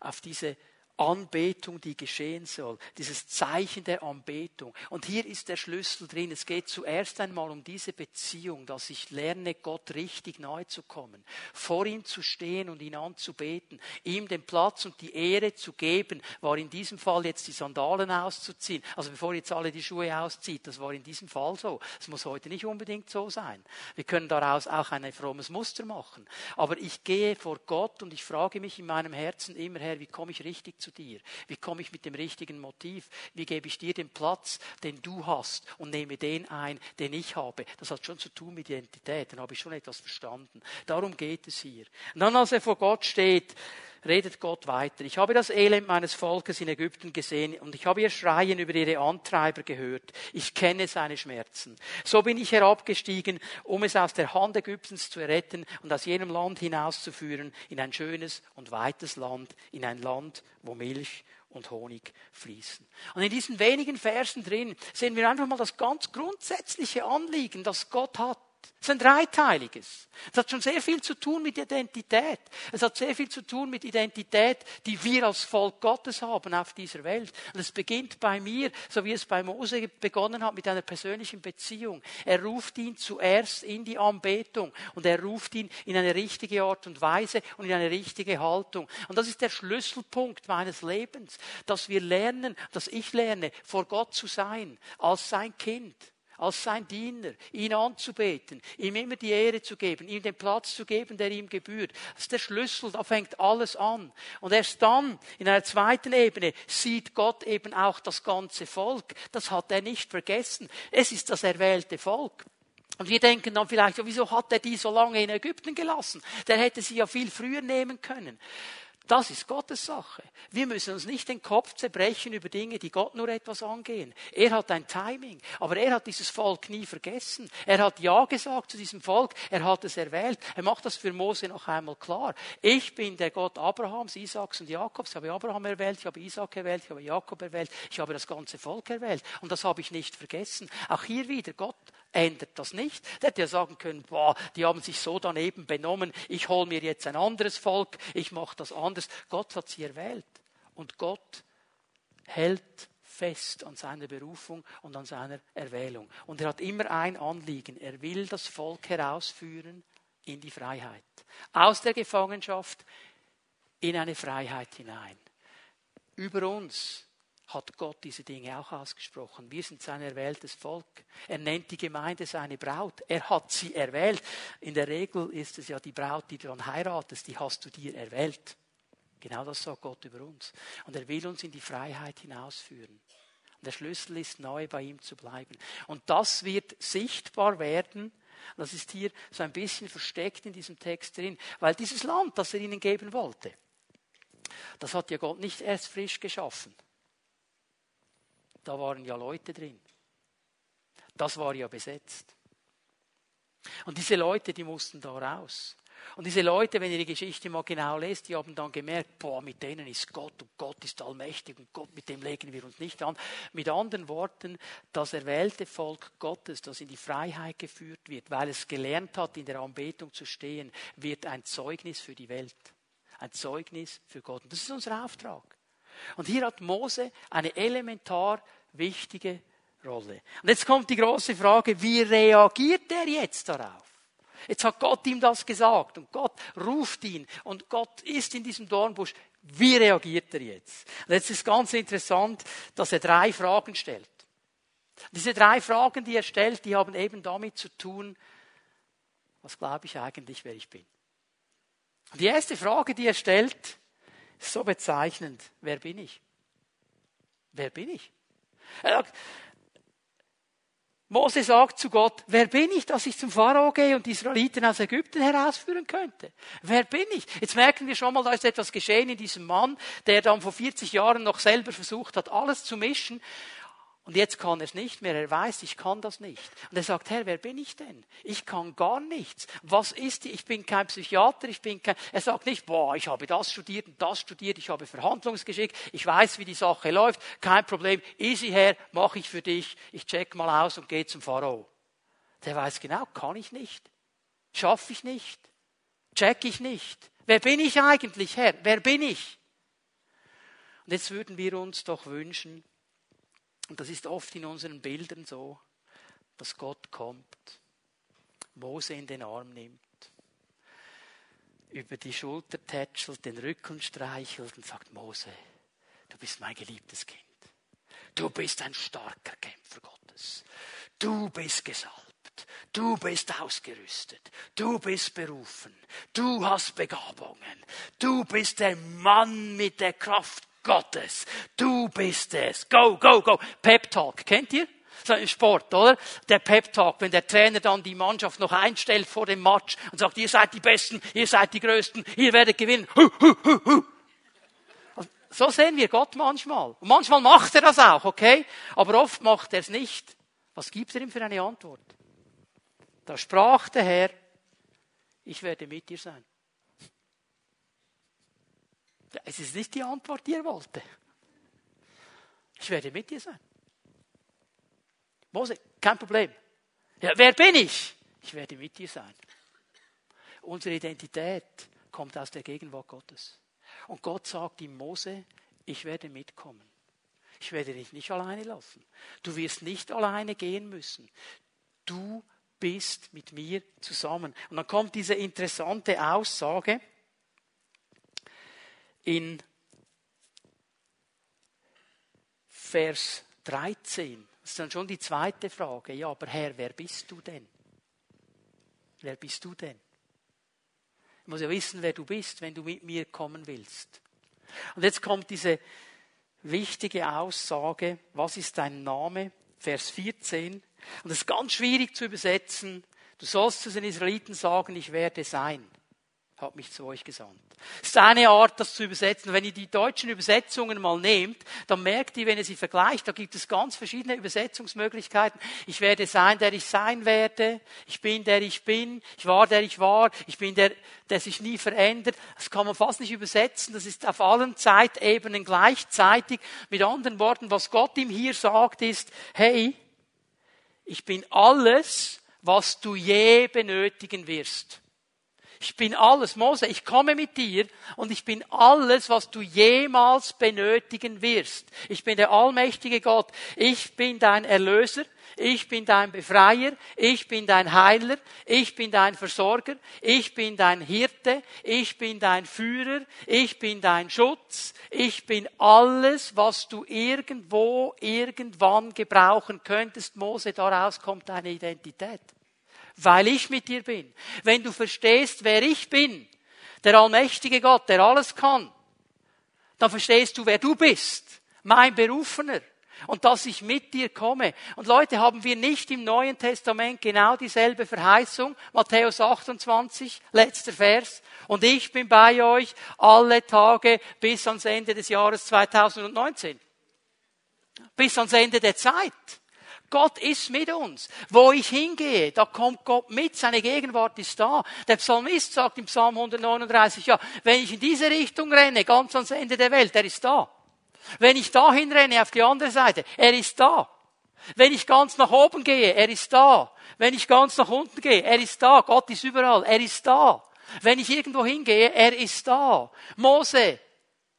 auf diese Anbetung, die geschehen soll. Dieses Zeichen der Anbetung. Und hier ist der Schlüssel drin. Es geht zuerst einmal um diese Beziehung, dass ich lerne, Gott richtig nahe zu kommen, vor ihm zu stehen und ihn anzubeten, ihm den Platz und die Ehre zu geben, war in diesem Fall jetzt die Sandalen auszuziehen. Also bevor jetzt alle die Schuhe auszieht, das war in diesem Fall so. Es muss heute nicht unbedingt so sein. Wir können daraus auch ein frommes Muster machen. Aber ich gehe vor Gott und ich frage mich in meinem Herzen immer, Herr, wie komme ich richtig zu dir? Wie komme ich mit dem richtigen Motiv? Wie gebe ich dir den Platz, den du hast und nehme den ein, den ich habe? Das hat schon zu tun mit Identität. Dann habe ich schon etwas verstanden. Darum geht es hier. Und dann, als er vor Gott steht, redet Gott weiter. Ich habe das Elend meines Volkes in Ägypten gesehen und ich habe ihr Schreien über ihre Antreiber gehört. Ich kenne seine Schmerzen. So bin ich herabgestiegen, um es aus der Hand Ägyptens zu retten und aus jenem Land hinauszuführen in ein schönes und weites Land, in ein Land, wo Milch und Honig fließen. Und in diesen wenigen Versen drin sehen wir einfach mal das ganz grundsätzliche Anliegen, das Gott hat. Es ist ein dreiteiliges. Es hat schon sehr viel zu tun mit Identität. Es hat sehr viel zu tun mit Identität, die wir als Volk Gottes haben auf dieser Welt. Und es beginnt bei mir, so wie es bei Mose begonnen hat, mit einer persönlichen Beziehung. Er ruft ihn zuerst in die Anbetung und er ruft ihn in eine richtige Art und Weise und in eine richtige Haltung. Und das ist der Schlüsselpunkt meines Lebens, dass wir lernen, dass ich lerne, vor Gott zu sein, als sein Kind als sein Diener, ihn anzubeten, ihm immer die Ehre zu geben, ihm den Platz zu geben, der ihm gebührt. Das ist der Schlüssel, da fängt alles an. Und erst dann, in einer zweiten Ebene, sieht Gott eben auch das ganze Volk. Das hat er nicht vergessen. Es ist das erwählte Volk. Und wir denken dann vielleicht, wieso hat er die so lange in Ägypten gelassen? Der hätte sie ja viel früher nehmen können. Das ist Gottes Sache. Wir müssen uns nicht den Kopf zerbrechen über Dinge, die Gott nur etwas angehen. Er hat ein Timing, aber er hat dieses Volk nie vergessen. Er hat Ja gesagt zu diesem Volk, er hat es erwählt. Er macht das für Mose noch einmal klar. Ich bin der Gott Abrahams, Isaaks und Jakobs. Ich habe Abraham erwählt, ich habe Isaak erwählt, ich habe Jakob erwählt, ich habe das ganze Volk erwählt. Und das habe ich nicht vergessen. Auch hier wieder, Gott ändert das nicht. Der hätte ja sagen können, boah, die haben sich so daneben benommen, ich hole mir jetzt ein anderes Volk, ich mache das anders. Gott hat sie erwählt. Und Gott hält fest an seiner Berufung und an seiner Erwählung. Und er hat immer ein Anliegen. Er will das Volk herausführen in die Freiheit. Aus der Gefangenschaft in eine Freiheit hinein. Über uns hat Gott diese Dinge auch ausgesprochen. Wir sind sein erwähltes Volk. Er nennt die Gemeinde seine Braut. Er hat sie erwählt. In der Regel ist es ja die Braut, die du dann heiratest, die hast du dir erwählt. Genau das sagt Gott über uns. Und er will uns in die Freiheit hinausführen. Und der Schlüssel ist, neu bei ihm zu bleiben. Und das wird sichtbar werden. Das ist hier so ein bisschen versteckt in diesem Text drin. Weil dieses Land, das er ihnen geben wollte, das hat ja Gott nicht erst frisch geschaffen. Da waren ja Leute drin. Das war ja besetzt. Und diese Leute, die mussten da raus. Und diese Leute, wenn ihr die Geschichte mal genau lest, die haben dann gemerkt, boah, mit denen ist Gott und Gott ist allmächtig und Gott, mit dem legen wir uns nicht an. Mit anderen Worten, das erwählte Volk Gottes, das in die Freiheit geführt wird, weil es gelernt hat, in der Anbetung zu stehen, wird ein Zeugnis für die Welt. Ein Zeugnis für Gott. Und das ist unser Auftrag. Und hier hat Mose eine elementar wichtige Rolle. Und jetzt kommt die große Frage, wie reagiert er jetzt darauf? Jetzt hat Gott ihm das gesagt und Gott ruft ihn und Gott ist in diesem Dornbusch. Wie reagiert er jetzt? Und jetzt ist ganz interessant, dass er drei Fragen stellt. Diese drei Fragen, die er stellt, die haben eben damit zu tun, was glaube ich eigentlich, wer ich bin. Und die erste Frage, die er stellt, so bezeichnend. Wer bin ich? Wer bin ich? Er sagt, Mose sagt zu Gott, wer bin ich, dass ich zum Pharao gehe und die Israeliten aus Ägypten herausführen könnte? Wer bin ich? Jetzt merken wir schon mal, da ist etwas geschehen in diesem Mann, der dann vor 40 Jahren noch selber versucht hat, alles zu mischen. Und jetzt kann er es nicht mehr. Er weiß, ich kann das nicht. Und er sagt, Herr, wer bin ich denn? Ich kann gar nichts. Was ist die? Ich bin kein Psychiater, ich bin kein, er sagt nicht, boah, ich habe das studiert und das studiert, ich habe Verhandlungsgeschick, ich weiß, wie die Sache läuft, kein Problem, easy Herr, mache ich für dich, ich check mal aus und gehe zum Pharao. Der weiß genau, kann ich nicht. Schaffe ich nicht. Check ich nicht. Wer bin ich eigentlich, Herr? Wer bin ich? Und jetzt würden wir uns doch wünschen, und das ist oft in unseren Bildern so, dass Gott kommt, Mose in den Arm nimmt, über die Schulter tätschelt, den Rücken streichelt und sagt, Mose, du bist mein geliebtes Kind. Du bist ein starker Kämpfer Gottes. Du bist gesalbt. Du bist ausgerüstet. Du bist berufen. Du hast Begabungen. Du bist der Mann mit der Kraft Gottes. Du bist es. Go, go, go. Pep Talk. Kennt ihr? So im Sport, oder? Der Pep Talk, wenn der Trainer dann die Mannschaft noch einstellt vor dem Match und sagt, ihr seid die Besten, ihr seid die Größten, ihr werdet gewinnen. Hu, hu, hu, hu. So sehen wir Gott manchmal. Und manchmal macht er das auch, okay? Aber oft macht er es nicht. Was gibt er ihm für eine Antwort? Da sprach der Herr, ich werde mit dir sein. Es ist nicht die Antwort, die er wollte. Ich werde mit dir sein. Mose, kein Problem. Ja, wer bin ich? Ich werde mit dir sein. Unsere Identität kommt aus der Gegenwart Gottes. Und Gott sagt ihm, Mose, ich werde mitkommen. Ich werde dich nicht alleine lassen. Du wirst nicht alleine gehen müssen. Du bist mit mir zusammen. Und dann kommt diese interessante Aussage, in Vers 13. Das ist dann schon die zweite Frage. Ja, aber Herr, wer bist du denn? Wer bist du denn? Ich muss ja wissen, wer du bist, wenn du mit mir kommen willst. Und jetzt kommt diese wichtige Aussage, was ist dein Name? Vers 14. Und das ist ganz schwierig zu übersetzen. Du sollst zu den Israeliten sagen, ich werde sein hat mich zu euch gesandt. Das ist eine Art, das zu übersetzen. Wenn ihr die deutschen Übersetzungen mal nehmt, dann merkt ihr, wenn ihr sie vergleicht, da gibt es ganz verschiedene Übersetzungsmöglichkeiten. Ich werde sein, der ich sein werde. Ich bin, der ich bin. Ich war, der ich war. Ich bin der, der sich nie verändert. Das kann man fast nicht übersetzen. Das ist auf allen Zeitebenen gleichzeitig. Mit anderen Worten, was Gott ihm hier sagt, ist, hey, ich bin alles, was du je benötigen wirst. Ich bin alles. Mose, ich komme mit dir und ich bin alles, was du jemals benötigen wirst. Ich bin der allmächtige Gott. Ich bin dein Erlöser. Ich bin dein Befreier, ich bin dein Heiler, ich bin dein Versorger, ich bin dein Hirte, ich bin dein Führer, ich bin dein Schutz, ich bin alles, was du irgendwo, irgendwann gebrauchen könntest. Mose, daraus kommt deine Identität. Weil ich mit dir bin. Wenn du verstehst, wer ich bin, der allmächtige Gott, der alles kann, dann verstehst du, wer du bist. Mein Berufener und dass ich mit dir komme. Und Leute, haben wir nicht im Neuen Testament genau dieselbe Verheißung? Matthäus 28, letzter Vers. Und ich bin bei euch alle Tage bis ans Ende des Jahres 2019. Bis ans Ende der Zeit. Gott ist mit uns. Wo ich hingehe, da kommt Gott mit, seine Gegenwart ist da. Der Psalmist sagt im Psalm 139, ja, wenn ich in diese Richtung renne, ganz ans Ende der Welt, er ist da. Wenn ich dahin renne auf die andere Seite, er ist da. Wenn ich ganz nach oben gehe, er ist da. Wenn ich ganz nach unten gehe, er ist da. Gott ist überall, er ist da. Wenn ich irgendwo hingehe, er ist da. Mose,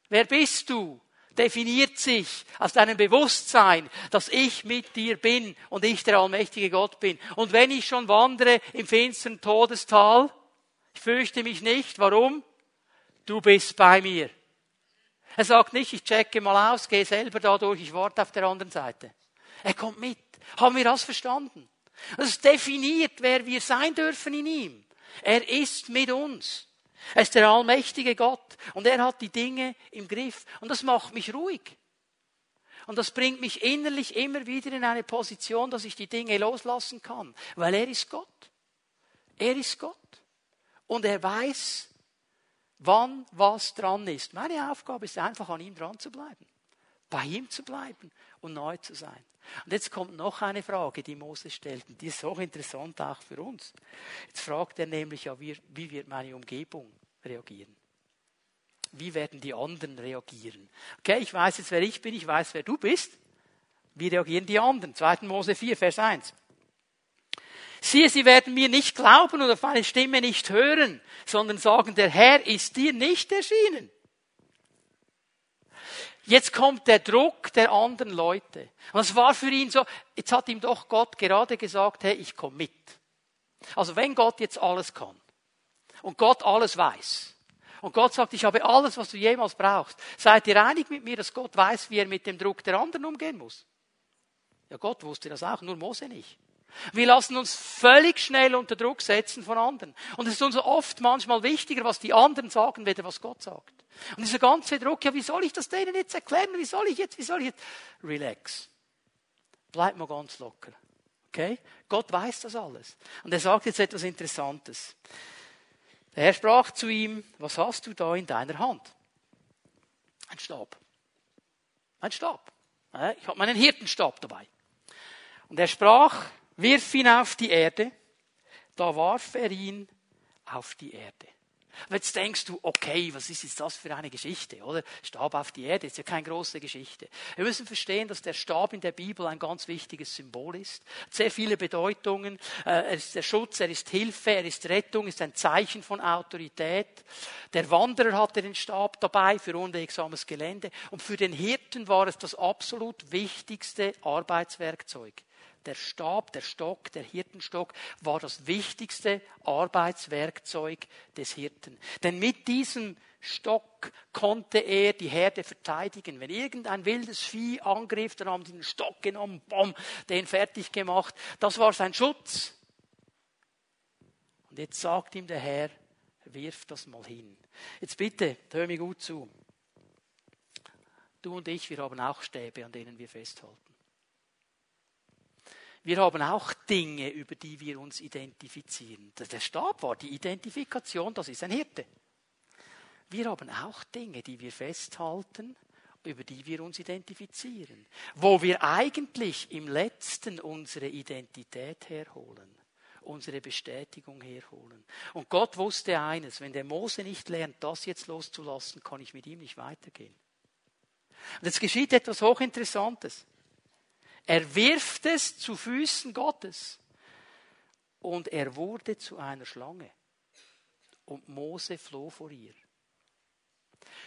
wer bist du? Definiert sich aus deinem Bewusstsein, dass ich mit dir bin und ich der allmächtige Gott bin. Und wenn ich schon wandere im finsteren Todestal, ich fürchte mich nicht. Warum? Du bist bei mir. Er sagt nicht, ich checke mal aus, gehe selber da durch, ich warte auf der anderen Seite. Er kommt mit. Haben wir das verstanden? Das definiert, wer wir sein dürfen in ihm. Er ist mit uns. Er ist der allmächtige Gott und er hat die Dinge im Griff. Und das macht mich ruhig. Und das bringt mich innerlich immer wieder in eine Position, dass ich die Dinge loslassen kann, weil er ist Gott. Er ist Gott. Und er weiß, wann was dran ist. Meine Aufgabe ist einfach, an ihm dran zu bleiben. Bei ihm zu bleiben und neu zu sein. Und jetzt kommt noch eine Frage, die Mose stellt, und die ist so interessant auch für uns. Jetzt fragt er nämlich ja, wie, wie wird meine Umgebung reagieren? Wie werden die anderen reagieren? Okay, ich weiß jetzt, wer ich bin, ich weiß, wer du bist. Wie reagieren die anderen? 2. Mose 4, Vers 1. Siehe, sie werden mir nicht glauben und auf meine Stimme nicht hören, sondern sagen, der Herr ist dir nicht erschienen. Jetzt kommt der Druck der anderen Leute. Und es war für ihn so, jetzt hat ihm doch Gott gerade gesagt, hey, ich komme mit. Also wenn Gott jetzt alles kann und Gott alles weiß und Gott sagt, ich habe alles, was du jemals brauchst, seid ihr einig mit mir, dass Gott weiß, wie er mit dem Druck der anderen umgehen muss? Ja, Gott wusste das auch, nur Mose nicht. Wir lassen uns völlig schnell unter Druck setzen von anderen. Und es ist uns oft manchmal wichtiger, was die anderen sagen, weder was Gott sagt. Und dieser ganze Druck, ja, wie soll ich das denen jetzt erklären? Wie soll ich jetzt, wie soll ich jetzt? Relax. Bleib mal ganz locker. Okay? Gott weiß das alles. Und er sagt jetzt etwas Interessantes. Der Herr sprach zu ihm, was hast du da in deiner Hand? Ein Stab. Ein Stab. Ich habe meinen Hirtenstab dabei. Und er sprach, wirf ihn auf die Erde. Da warf er ihn auf die Erde. Und jetzt denkst du, okay, was ist jetzt das für eine Geschichte, oder? Stab auf die Erde ist ja keine große Geschichte. Wir müssen verstehen, dass der Stab in der Bibel ein ganz wichtiges Symbol ist. Sehr viele Bedeutungen. Äh, er ist der Schutz, er ist Hilfe, er ist Rettung, ist ein Zeichen von Autorität. Der Wanderer hatte den Stab dabei für unwegsames Gelände. Und für den Hirten war es das absolut wichtigste Arbeitswerkzeug der Stab, der Stock, der Hirtenstock war das wichtigste Arbeitswerkzeug des Hirten. Denn mit diesem Stock konnte er die Herde verteidigen. Wenn irgendein wildes Vieh angriff, dann haben sie den Stock genommen, bom, den fertig gemacht. Das war sein Schutz. Und jetzt sagt ihm der Herr, wirf das mal hin. Jetzt bitte, hör mir gut zu. Du und ich, wir haben auch Stäbe, an denen wir festhalten. Wir haben auch Dinge, über die wir uns identifizieren. Der Stab war die Identifikation, das ist ein Hirte. Wir haben auch Dinge, die wir festhalten, über die wir uns identifizieren. Wo wir eigentlich im letzten unsere Identität herholen unsere Bestätigung herholen. Und Gott wusste eines, wenn der Mose nicht lernt, das jetzt loszulassen, kann ich mit ihm nicht weitergehen. Und jetzt geschieht etwas Hochinteressantes. Er wirft es zu Füßen Gottes. Und er wurde zu einer Schlange. und Mose floh vor ihr.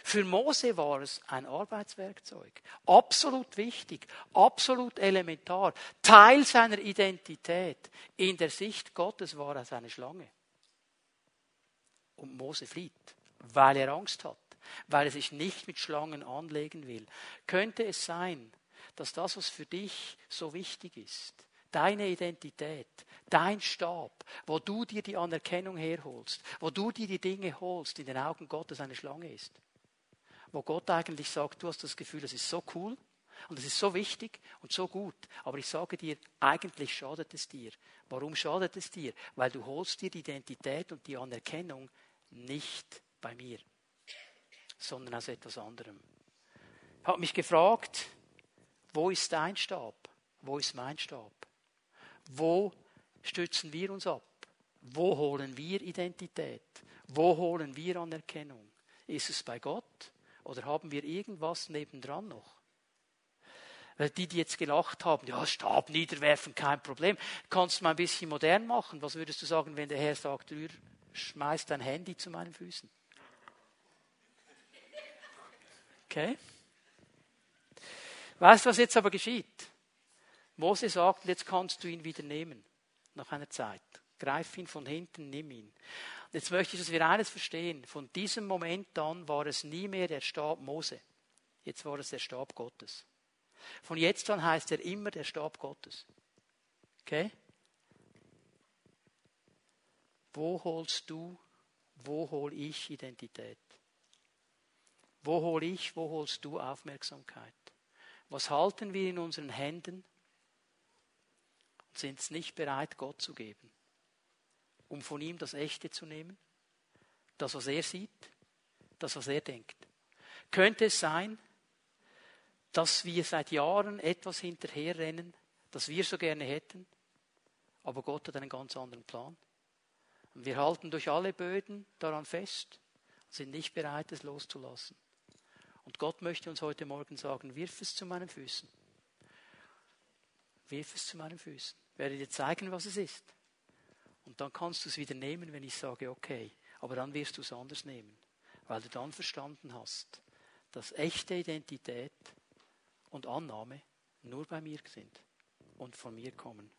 Für Mose war es ein Arbeitswerkzeug. Absolut wichtig, absolut elementar. Teil seiner Identität. In der Sicht Gottes war er seine Schlange. Und Mose flieht, weil er Angst hat, weil er sich nicht mit Schlangen anlegen will. Könnte es sein, dass das, was für dich so wichtig ist, deine Identität, dein Stab, wo du dir die Anerkennung herholst, wo du dir die Dinge holst, in den Augen Gottes eine Schlange ist. Wo Gott eigentlich sagt, du hast das Gefühl, das ist so cool und es ist so wichtig und so gut. Aber ich sage dir, eigentlich schadet es dir. Warum schadet es dir? Weil du holst dir die Identität und die Anerkennung nicht bei mir, sondern aus etwas anderem. Ich habe mich gefragt, wo ist dein Stab? Wo ist mein Stab? Wo stützen wir uns ab? Wo holen wir Identität? Wo holen wir Anerkennung? Ist es bei Gott oder haben wir irgendwas nebendran noch? Die, die jetzt gelacht haben, ja, Stab niederwerfen, kein Problem. Kannst du mal ein bisschen modern machen? Was würdest du sagen, wenn der Herr sagt, rühr, schmeiß dein Handy zu meinen Füßen? Okay? Weißt du, was jetzt aber geschieht? Mose sagt, jetzt kannst du ihn wieder nehmen, nach einer Zeit. Greif ihn von hinten, nimm ihn. Jetzt möchte ich, dass wir eines verstehen. Von diesem Moment an war es nie mehr der Stab Mose. Jetzt war es der Stab Gottes. Von jetzt an heißt er immer der Stab Gottes. Okay? Wo holst du, wo hol ich Identität? Wo hol ich, wo holst du Aufmerksamkeit? Was halten wir in unseren Händen und sind es nicht bereit, Gott zu geben, um von ihm das Echte zu nehmen, das, was er sieht, das, was er denkt? Könnte es sein, dass wir seit Jahren etwas hinterherrennen, das wir so gerne hätten, aber Gott hat einen ganz anderen Plan? Und wir halten durch alle Böden daran fest und sind nicht bereit, es loszulassen. Und Gott möchte uns heute Morgen sagen, wirf es zu meinen Füßen. Wirf es zu meinen Füßen. Ich werde dir zeigen, was es ist. Und dann kannst du es wieder nehmen, wenn ich sage, okay. Aber dann wirst du es anders nehmen. Weil du dann verstanden hast, dass echte Identität und Annahme nur bei mir sind und von mir kommen.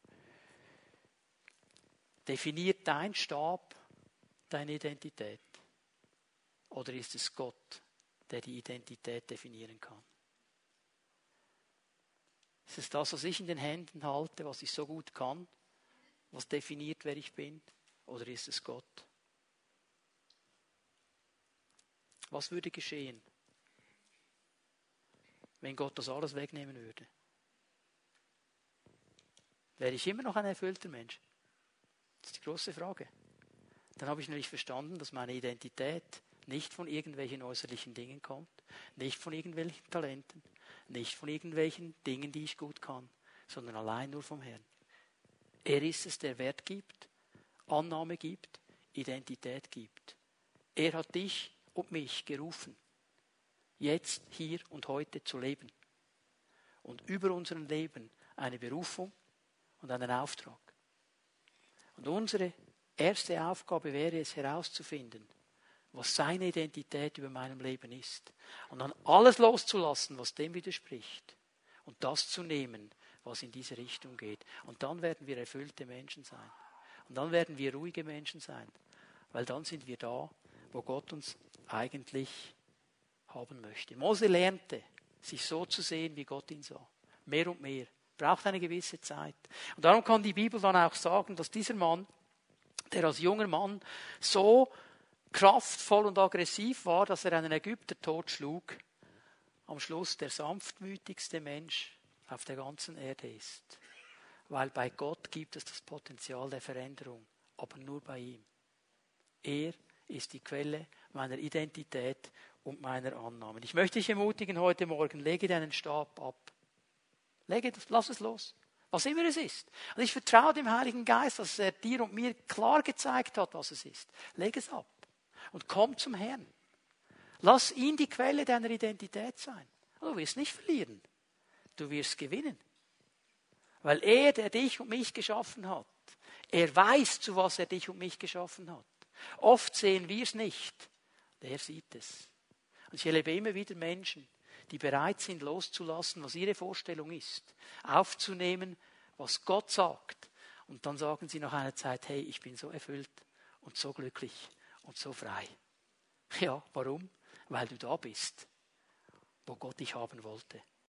Definiert dein Stab deine Identität? Oder ist es Gott, der die Identität definieren kann. Ist es das, was ich in den Händen halte, was ich so gut kann, was definiert, wer ich bin? Oder ist es Gott? Was würde geschehen, wenn Gott das alles wegnehmen würde? Wäre ich immer noch ein erfüllter Mensch? Das ist die große Frage. Dann habe ich nämlich verstanden, dass meine Identität nicht von irgendwelchen äußerlichen Dingen kommt, nicht von irgendwelchen Talenten, nicht von irgendwelchen Dingen, die ich gut kann, sondern allein nur vom Herrn. Er ist es, der Wert gibt, Annahme gibt, Identität gibt. Er hat dich und mich gerufen, jetzt, hier und heute zu leben. Und über unserem Leben eine Berufung und einen Auftrag. Und unsere erste Aufgabe wäre es herauszufinden, was seine Identität über meinem Leben ist. Und dann alles loszulassen, was dem widerspricht. Und das zu nehmen, was in diese Richtung geht. Und dann werden wir erfüllte Menschen sein. Und dann werden wir ruhige Menschen sein. Weil dann sind wir da, wo Gott uns eigentlich haben möchte. Mose lernte, sich so zu sehen, wie Gott ihn sah. Mehr und mehr. Braucht eine gewisse Zeit. Und darum kann die Bibel dann auch sagen, dass dieser Mann, der als junger Mann so kraftvoll und aggressiv war, dass er einen Ägypter totschlug, am Schluss der sanftmütigste Mensch auf der ganzen Erde ist. Weil bei Gott gibt es das Potenzial der Veränderung, aber nur bei ihm. Er ist die Quelle meiner Identität und meiner Annahmen. Ich möchte dich ermutigen heute Morgen, lege deinen Stab ab. Lege lass es los. Was immer es ist. Und ich vertraue dem Heiligen Geist, dass er dir und mir klar gezeigt hat, was es ist. Lege es ab und komm zum Herrn. Lass ihn die Quelle deiner Identität sein. Du wirst nicht verlieren. Du wirst gewinnen. Weil er, der dich und mich geschaffen hat, er weiß, zu was er dich und mich geschaffen hat. Oft sehen wir es nicht. Der sieht es. Und ich erlebe immer wieder Menschen, die bereit sind, loszulassen, was ihre Vorstellung ist, aufzunehmen, was Gott sagt. Und dann sagen sie nach einer Zeit, hey, ich bin so erfüllt und so glücklich und so frei. Ja, warum? Weil du da bist, wo Gott dich haben wollte.